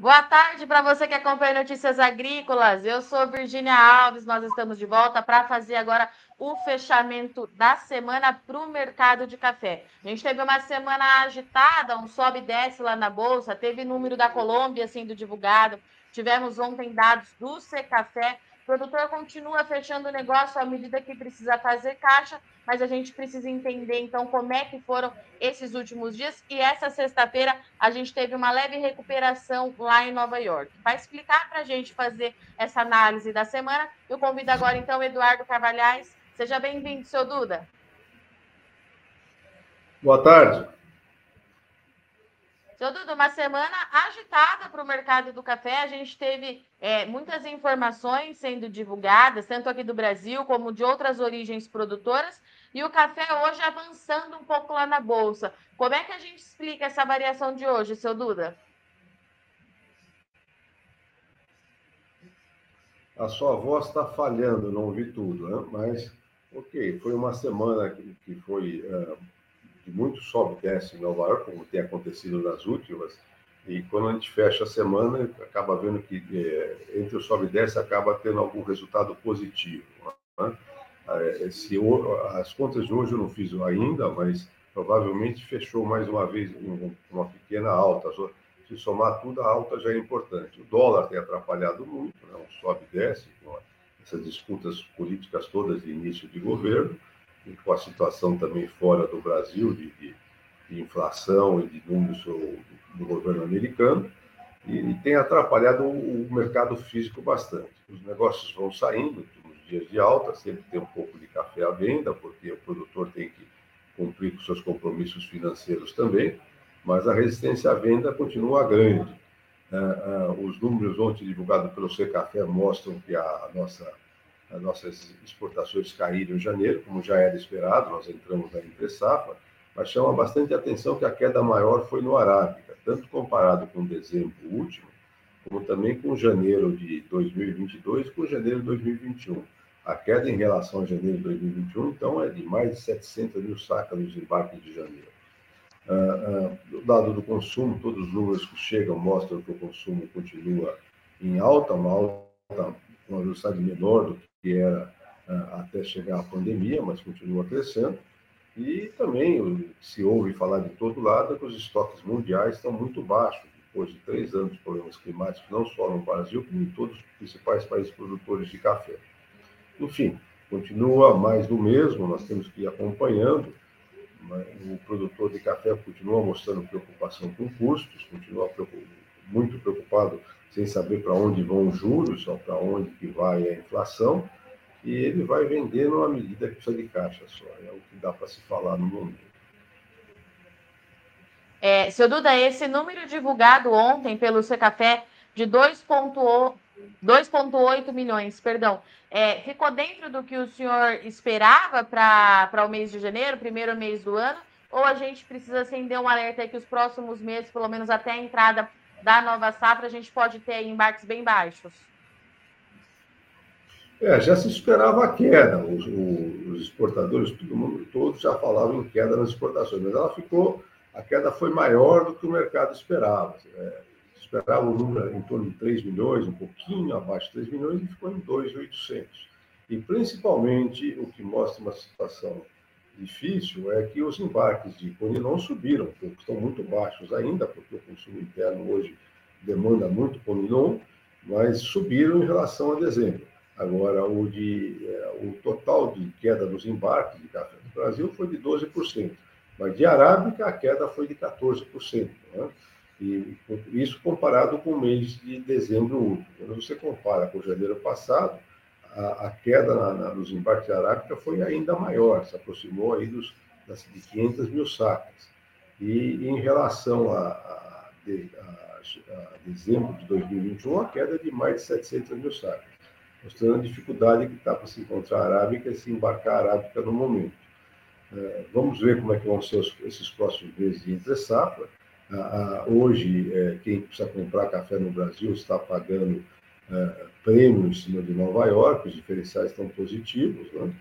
Boa tarde para você que acompanha Notícias Agrícolas. Eu sou Virginia Alves. Nós estamos de volta para fazer agora o fechamento da semana para o mercado de café. A gente teve uma semana agitada, um sobe e desce lá na bolsa, teve número da Colômbia sendo divulgado, tivemos ontem dados do Secafé produtor continua fechando o negócio à medida que precisa fazer caixa, mas a gente precisa entender então como é que foram esses últimos dias. E essa sexta-feira a gente teve uma leve recuperação lá em Nova York. Vai explicar para a gente fazer essa análise da semana. Eu convido agora então o Eduardo Carvalhais. Seja bem-vindo, seu Duda. Boa tarde. Seu Dudu, uma semana agitada para o mercado do café. A gente teve é, muitas informações sendo divulgadas, tanto aqui do Brasil como de outras origens produtoras, e o café hoje avançando um pouco lá na Bolsa. Como é que a gente explica essa variação de hoje, seu Duda? A sua voz está falhando, não ouvi tudo, né? mas ok, foi uma semana que, foi. Uh de muito sobe e desce em Nova York, como tem acontecido nas últimas, e quando a gente fecha a semana, acaba vendo que é, entre o sobe e desce acaba tendo algum resultado positivo. Né? É, esse, as contas de hoje eu não fiz ainda, mas provavelmente fechou mais uma vez uma pequena alta. Se somar tudo, a alta já é importante. O dólar tem atrapalhado muito, né? sobe e desce, com essas disputas políticas todas de início de governo e com a situação também fora do Brasil, de, de, de inflação e de números do, do governo americano, e, e, tem atrapalhado o, o, mercado físico bastante. Os negócios vão saindo dias de alta, sempre tem um pouco de café à venda, porque o produtor tem que cumprir com seus compromissos financeiros também, mas a resistência à venda continua grande. Uh, uh, os números ontem divulgados pelo Secafé mostram que a nossa as nossas exportações caíram em janeiro, como já era esperado, nós entramos na entre mas chama bastante atenção que a queda maior foi no Arábica, tanto comparado com dezembro último, como também com janeiro de 2022 com janeiro de 2021. A queda em relação a janeiro de 2021, então, é de mais de 700 mil sacas nos embarques de janeiro. Ah, ah, do lado do consumo, todos os números que chegam mostram que o consumo continua em alta, uma alta, uma velocidade menor do que era ah, até chegar a pandemia, mas continua crescendo. E também se ouve falar de todo lado é que os estoques mundiais estão muito baixos, depois de três anos de problemas climáticos, não só no Brasil, como em todos os principais países produtores de café. Enfim, continua mais do mesmo, nós temos que ir acompanhando. O produtor de café continua mostrando preocupação com custos, continua muito preocupado sem saber para onde vão os juros, ou para onde que vai a inflação, e ele vai vendendo à medida que precisa de caixa só. É o que dá para se falar no momento. É, seu Duda, esse número divulgado ontem pelo Secafé de 2,8 milhões, perdão, é, ficou dentro do que o senhor esperava para o mês de janeiro, primeiro mês do ano? Ou a gente precisa acender um alerta aí que os próximos meses, pelo menos até a entrada da nova safra, a gente pode ter embarques bem baixos? É, já se esperava a queda. Os, os, exportadores, todo mundo, todos já falavam em queda nas exportações, mas ela ficou, a queda foi maior do que o mercado esperava. É, esperava um número em torno de 3 milhões, um pouquinho abaixo de 3 milhões, e ficou em 2,800. E principalmente o que mostra uma situação difícil é que os embarques de cone subiram, estão muito baixos ainda, porque o consumo interno hoje demanda muito Coninon, mas subiram em relação a dezembro. Agora, o, de, é, o total de queda dos embarques de café no Brasil foi de 12%, mas de arábica a queda foi de 14%. Né? E isso comparado com o mês de dezembro último. Quando você compara com janeiro passado, a, a queda na, na, nos embarques arábica foi ainda maior, se aproximou aí dos, das, de 500 mil sacas. E, em relação a, a, de, a, dezembro de 2021, a queda é de mais de 700 mil sacas, mostrando a dificuldade que está para se encontrar arábica e se embarcar arábica no momento. É, vamos ver como é que vão ser os, esses próximos meses de entre safra. hoje, é, quem precisa comprar café no Brasil está pagando é, prêmio em cima de Nova York, os diferenciais estão positivos, né?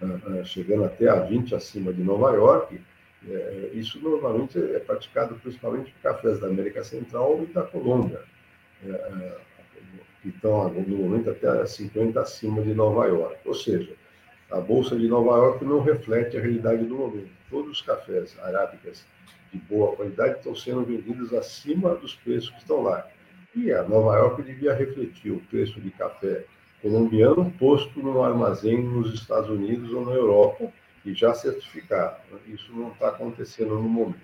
É, é, chegando até a 20 acima de Nova York. isso normalmente é praticado principalmente por cafés da América Central e da Colômbia. é, que estão no momento até 50 acima de Nova York. Ou seja, a Bolsa de Nova York não reflete a realidade do momento. Todos os cafés arábicas de boa qualidade estão sendo vendidos acima dos preços que estão lá. E a Nova York devia refletir o preço de café colombiano posto no armazém nos Estados Unidos ou na Europa e já certificado. Isso não está acontecendo no momento.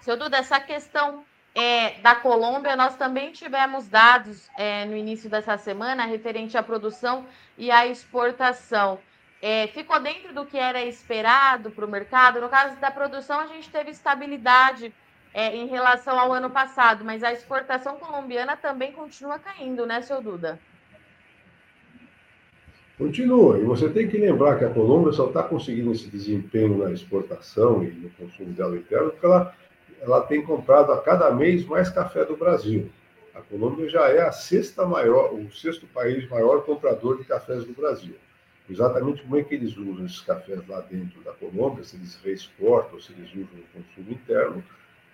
Seu Duda, essa questão é, da Colômbia, nós também tivemos dados é, no início dessa semana referente à produção e à exportação. É, ficou dentro do que era esperado para o mercado. No caso da produção, a gente teve estabilidade é, em relação ao ano passado, mas a exportação colombiana também continua caindo, né, seu Duda? Continua. E você tem que lembrar que a Colômbia só está conseguindo esse desempenho na exportação e no consumo dela interno porque ela, ela tem comprado a cada mês mais café do Brasil. A Colômbia já é a sexta maior, o sexto país maior comprador de cafés do Brasil. Exatamente como é que eles usam esses cafés lá dentro da Colômbia, se eles reexportam, se eles usam no consumo interno,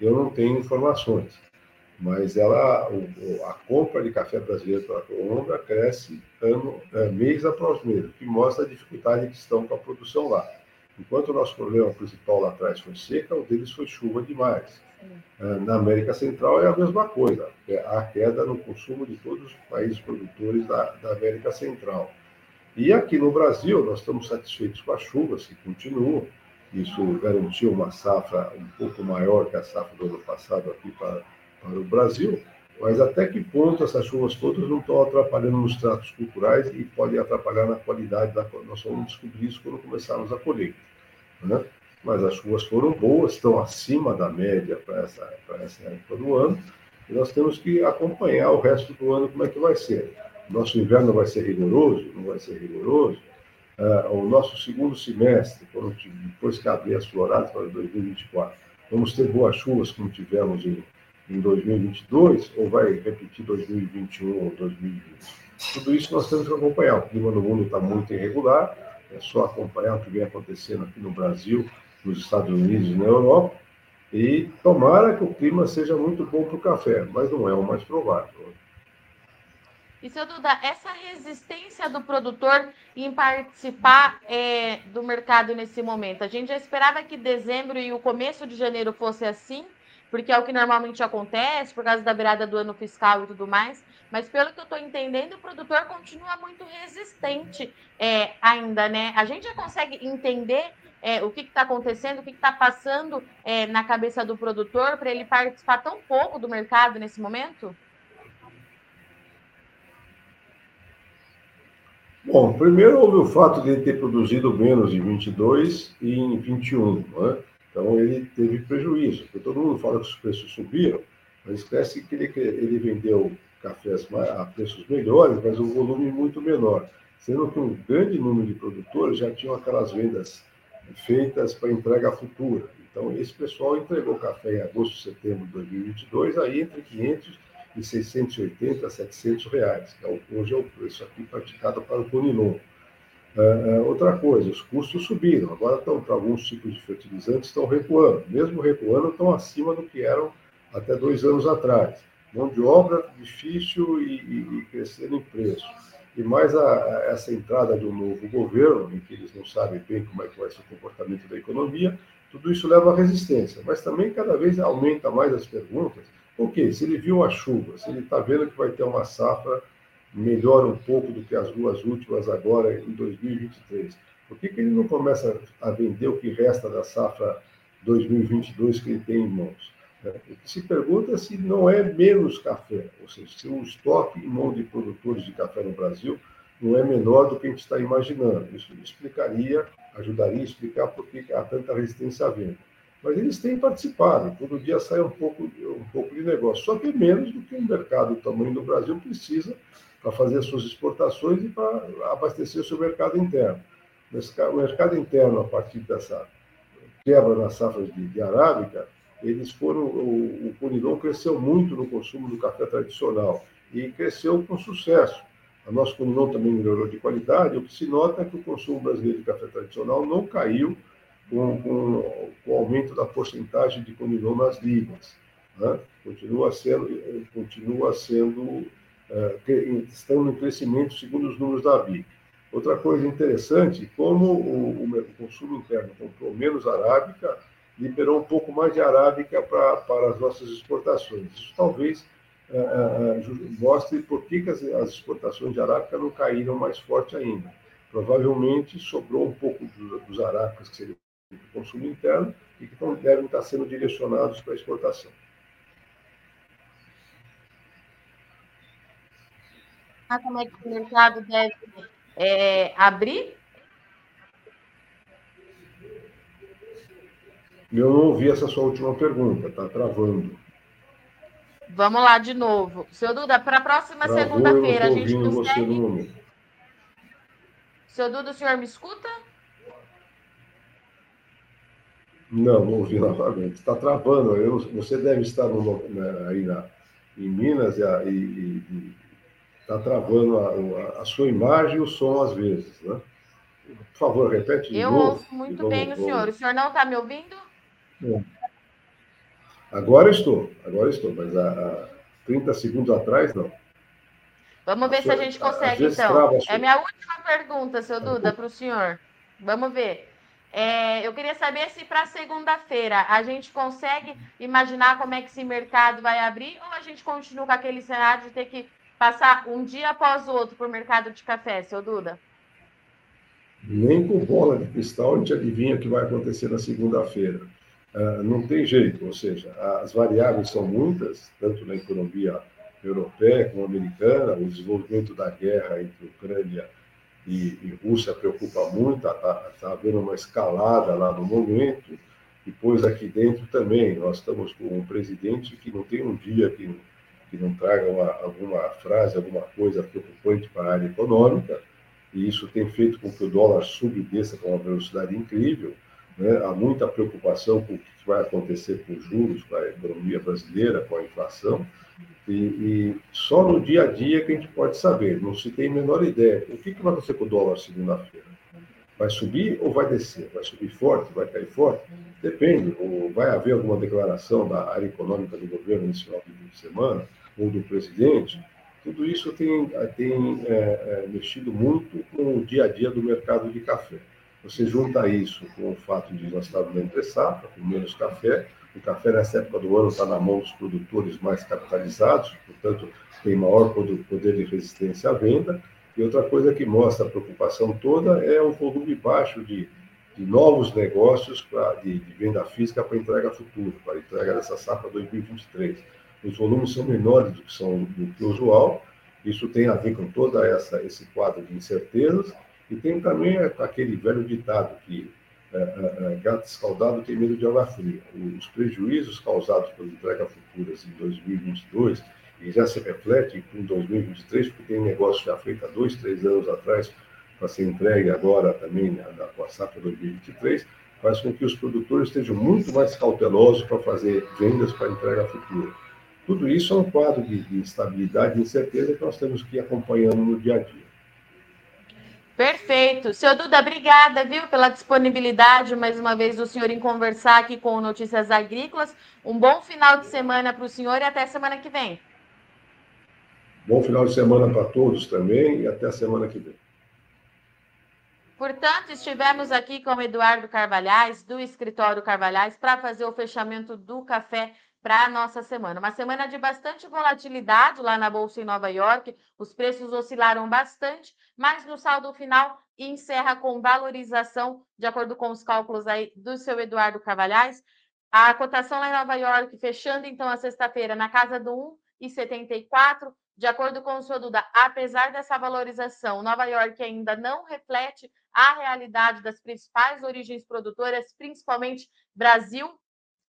eu não tenho informações, mas ela, a compra de café brasileiro pela Colômbia cresce ano, é, mês após mês, o que mostra a dificuldade que estão com a produção lá. Enquanto o nosso problema principal lá atrás foi seca, o deles foi chuva demais. É, na América Central é a mesma coisa, é a queda no consumo de todos os países produtores da, da América Central. E aqui no Brasil, nós estamos satisfeitos com as chuvas que continuam, isso garantiu uma safra um pouco maior que a safra do ano passado aqui para, para o Brasil. Mas até que ponto essas chuvas todas não estão atrapalhando nos tratos culturais e podem atrapalhar na qualidade da Nós vamos descobrir isso quando começarmos a colher. Né? Mas as chuvas foram boas, estão acima da média para essa, para essa época do ano, e nós temos que acompanhar o resto do ano como é que vai ser. Nosso inverno vai ser rigoroso? Não vai ser rigoroso? uh, o nosso segundo semestre, quando, depois que abrir as floradas para 2024, vamos ter boas chuvas como tivemos em, em 2022 ou vai repetir 2021 ou 2020? Tudo isso nós temos que acompanhar. O clima no mundo está muito irregular, é só acompanhar o que vem acontecendo aqui no Brasil, nos Estados Unidos e na Europa. E tomara que o clima seja muito bom para o café, mas não é o mais provável. E, seu Duda, essa resistência do produtor em participar é, do mercado nesse momento, a gente já esperava que dezembro e o começo de janeiro fosse assim, porque é o que normalmente acontece, por causa da virada do ano fiscal e tudo mais, mas pelo que eu estou entendendo, o produtor continua muito resistente é, ainda, né? A gente já consegue entender é, o que está acontecendo, o que está passando é, na cabeça do produtor para ele participar tão pouco do mercado nesse momento? Bom, primeiro houve o fato de ele ter produzido menos em 22 e em 21, né? então ele teve prejuízo, porque todo mundo fala que os preços subiram, mas esquece que ele, ele vendeu cafés a preços melhores, mas um volume muito menor, sendo que um grande número de produtores já tinham aquelas vendas feitas para entrega futura. Então, esse pessoal entregou café em agosto, setembro de 2022, aí entre 500 de 680 a 700 reais, que é hoje é o preço aqui praticado para o Conilon. Uh, uh, outra coisa, os custos subiram, agora estão para alguns tipos de fertilizantes estão recuando, mesmo recuando estão acima do que eram até dois anos atrás. Mão de obra difícil e, e, e crescendo em preço. E mais a, a, essa entrada um novo governo, em que eles não sabem bem como é que vai ser o comportamento da economia, tudo isso leva à resistência. Mas também cada vez aumenta mais as perguntas Ok, se ele viu a chuva, se ele está vendo que vai ter uma safra melhor um pouco do que as duas últimas agora em 2023, por que, que ele não começa a vender o que resta da safra 2022 que ele tem em mãos? É, o que se pergunta é se não é menos café, ou seja, se o estoque em mão de produtores de café no Brasil não é menor do que a gente está imaginando. Isso explicaria, ajudaria a explicar por que há tanta resistência à venda mas eles têm participado. Todo dia sai um pouco, um pouco de negócio, só que menos do que um mercado do tamanho do Brasil precisa para fazer suas exportações e para abastecer o seu mercado interno. O mercado interno, a partir dessa quebra nas safras de, de arábica, eles foram, o, o Conilon cresceu muito no consumo do café tradicional e cresceu com sucesso. A nossa Conilon também melhorou de qualidade. O que se nota é que o consumo brasileiro de café tradicional não caiu com, com, com o aumento da porcentagem de conilon nas ligas. Né? Continua sendo, continua sendo uh, estão em crescimento segundo os números da BIC. Outra coisa interessante, como o, o, consumo interno comprou menos arábica, liberou um pouco mais de arábica para, para as nossas exportações. Isso talvez uh, uh, mostre por que, que as, as, exportações de arábica não caíram mais forte ainda. Provavelmente sobrou um pouco dos, dos arábicas que seriam consumo interno e que então devem estar sendo direcionados para a exportação. Ah, como é que o mercado deve é, abrir? Eu não ouvi essa sua última pergunta, está travando. Vamos lá de novo. Seu Duda, para a próxima segunda-feira, a gente consegue. Seu Duda, o senhor me escuta? Não, não ouvi novamente. Está travando. Eu, você deve estar no, né, aí na, em Minas e está travando a, a, sua imagem e o som às vezes, né? Por favor, repete Eu novo. Ouço muito vamos, bem o senhor. Vamos... O senhor não está me ouvindo? Não. Agora estou, agora estou, mas há, 30 segundos atrás, não. Vamos ver se a gente consegue, então. É minha última pergunta, seu Duda, para o senhor. Vamos ver. É, eu queria saber se para segunda-feira a gente consegue imaginar como é que esse mercado vai abrir ou a gente continua com aquele cenário de ter que passar um dia após o outro por mercado de café, seu Duda? Nem com bola de cristal a gente adivinha o que vai acontecer na segunda-feira. Uh, não tem jeito, ou seja, as variáveis são muitas, tanto na economia europeia como americana, o desenvolvimento da guerra entre Ucrânia e, e Rússia preocupa muito, está tá, tá havendo uma escalada lá no momento. Depois, aqui dentro também, nós estamos com um presidente que não tem um dia que, que não traga uma, alguma frase, alguma coisa preocupante para a área econômica, e isso tem feito com que o dólar suba e desça com uma velocidade incrível. Né? Há muita preocupação com o que vai acontecer com os juros, com a economia brasileira, com a inflação. E, e, só no dia a dia que a gente pode saber, não se tem a menor ideia. O que, que vai acontecer com o dólar segunda-feira? Vai subir ou vai descer? Vai subir forte? Vai cair forte? Depende. Ou vai haver alguma declaração da área econômica do governo nesse final de semana, ou do presidente? Tudo isso tem, tem é, é, mexido muito com o dia a dia do mercado de café. Você junta isso com o fato de nós estarmos na entre com menos café, o café nessa época do ano está na mão dos produtores mais capitalizados, portanto, tem maior poder de resistência à venda. E outra coisa que mostra a preocupação toda é o volume baixo de, de novos negócios pra, de, de venda física para entrega futura, para entrega dessa safra 2023. Os volumes são menores do que, são, do que o usual, isso tem a ver com todo esse quadro de incertezas, e tem também aquele velho ditado que gato escaldado tem medo de água fria. Os prejuízos causados pelas entregas futuras em 2022 e já se reflete em 2023, porque tem negócio já feito há dois, três anos atrás para ser entregue agora também na, na safra 2023, faz com que os produtores estejam muito mais cautelosos para fazer vendas para entrega futura. Tudo isso é um quadro de, de instabilidade e incerteza que nós temos que ir acompanhando no dia a dia. Perfeito. Seu Duda, obrigada, viu, pela disponibilidade mais uma vez do senhor em conversar aqui com Notícias Agrícolas. Um bom final de semana para o senhor e até semana que vem. Bom final de semana para todos também e até a semana que vem. Portanto, estivemos aqui com o Eduardo Carvalhais, do Escritório Carvalhais, para fazer o fechamento do café para a nossa semana. Uma semana de bastante volatilidade lá na Bolsa em Nova York, os preços oscilaram bastante, mas no saldo final encerra com valorização, de acordo com os cálculos aí do seu Eduardo Carvalhais. A cotação lá em Nova York, fechando então a sexta-feira na casa do 1,74, de acordo com o seu Duda, apesar dessa valorização, Nova York ainda não reflete a realidade das principais origens produtoras, principalmente Brasil,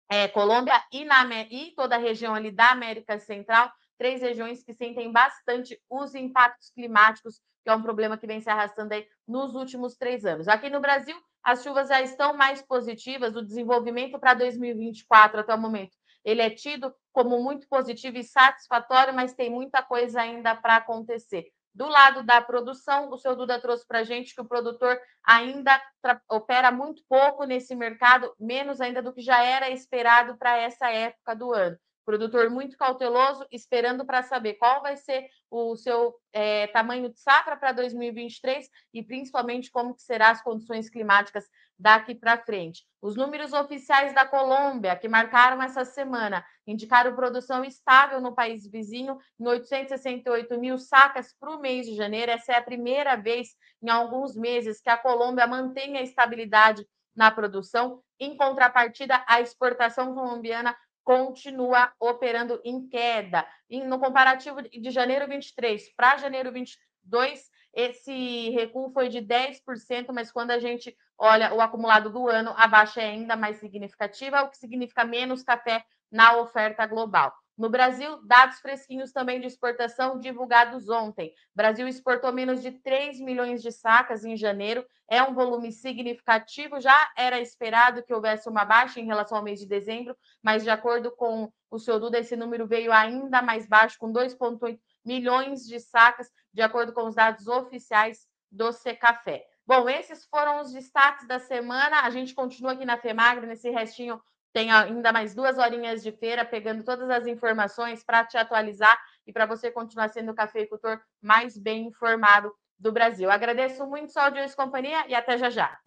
é, Colômbia e, na, e toda a região ali da América Central, três regiões que sentem bastante os impactos climáticos, que é um problema que vem se arrastando aí nos últimos três anos. Aqui no Brasil, as chuvas já estão mais positivas, o desenvolvimento para 2024 até o momento. Ele é tido como muito positivo e satisfatório, mas tem muita coisa ainda para acontecer. Do lado da produção, o seu Duda trouxe para a gente que o produtor ainda opera muito pouco nesse mercado, menos ainda do que já era esperado para essa época do ano. Produtor muito cauteloso, esperando para saber qual vai ser o seu é, tamanho de safra para 2023 e principalmente como que serão as condições climáticas daqui para frente. Os números oficiais da Colômbia, que marcaram essa semana, indicaram produção estável no país vizinho em 868 mil sacas para o mês de janeiro. Essa é a primeira vez em alguns meses que a Colômbia mantém a estabilidade na produção. Em contrapartida, a exportação colombiana continua operando em queda. no comparativo de janeiro 23 para janeiro 22, esse recuo foi de 10%, mas quando a gente olha o acumulado do ano, a baixa é ainda mais significativa, o que significa menos café na oferta global. No Brasil, dados fresquinhos também de exportação divulgados ontem. O Brasil exportou menos de 3 milhões de sacas em janeiro, é um volume significativo. Já era esperado que houvesse uma baixa em relação ao mês de dezembro, mas de acordo com o seu Duda, esse número veio ainda mais baixo, com 2,8 milhões de sacas, de acordo com os dados oficiais do Secafé. Bom, esses foram os destaques da semana. A gente continua aqui na FEMAGRE, nesse restinho tem ainda mais duas horinhas de feira, pegando todas as informações para te atualizar e para você continuar sendo o cafeicultor mais bem informado do Brasil. Agradeço muito sua audiência e companhia e até já já.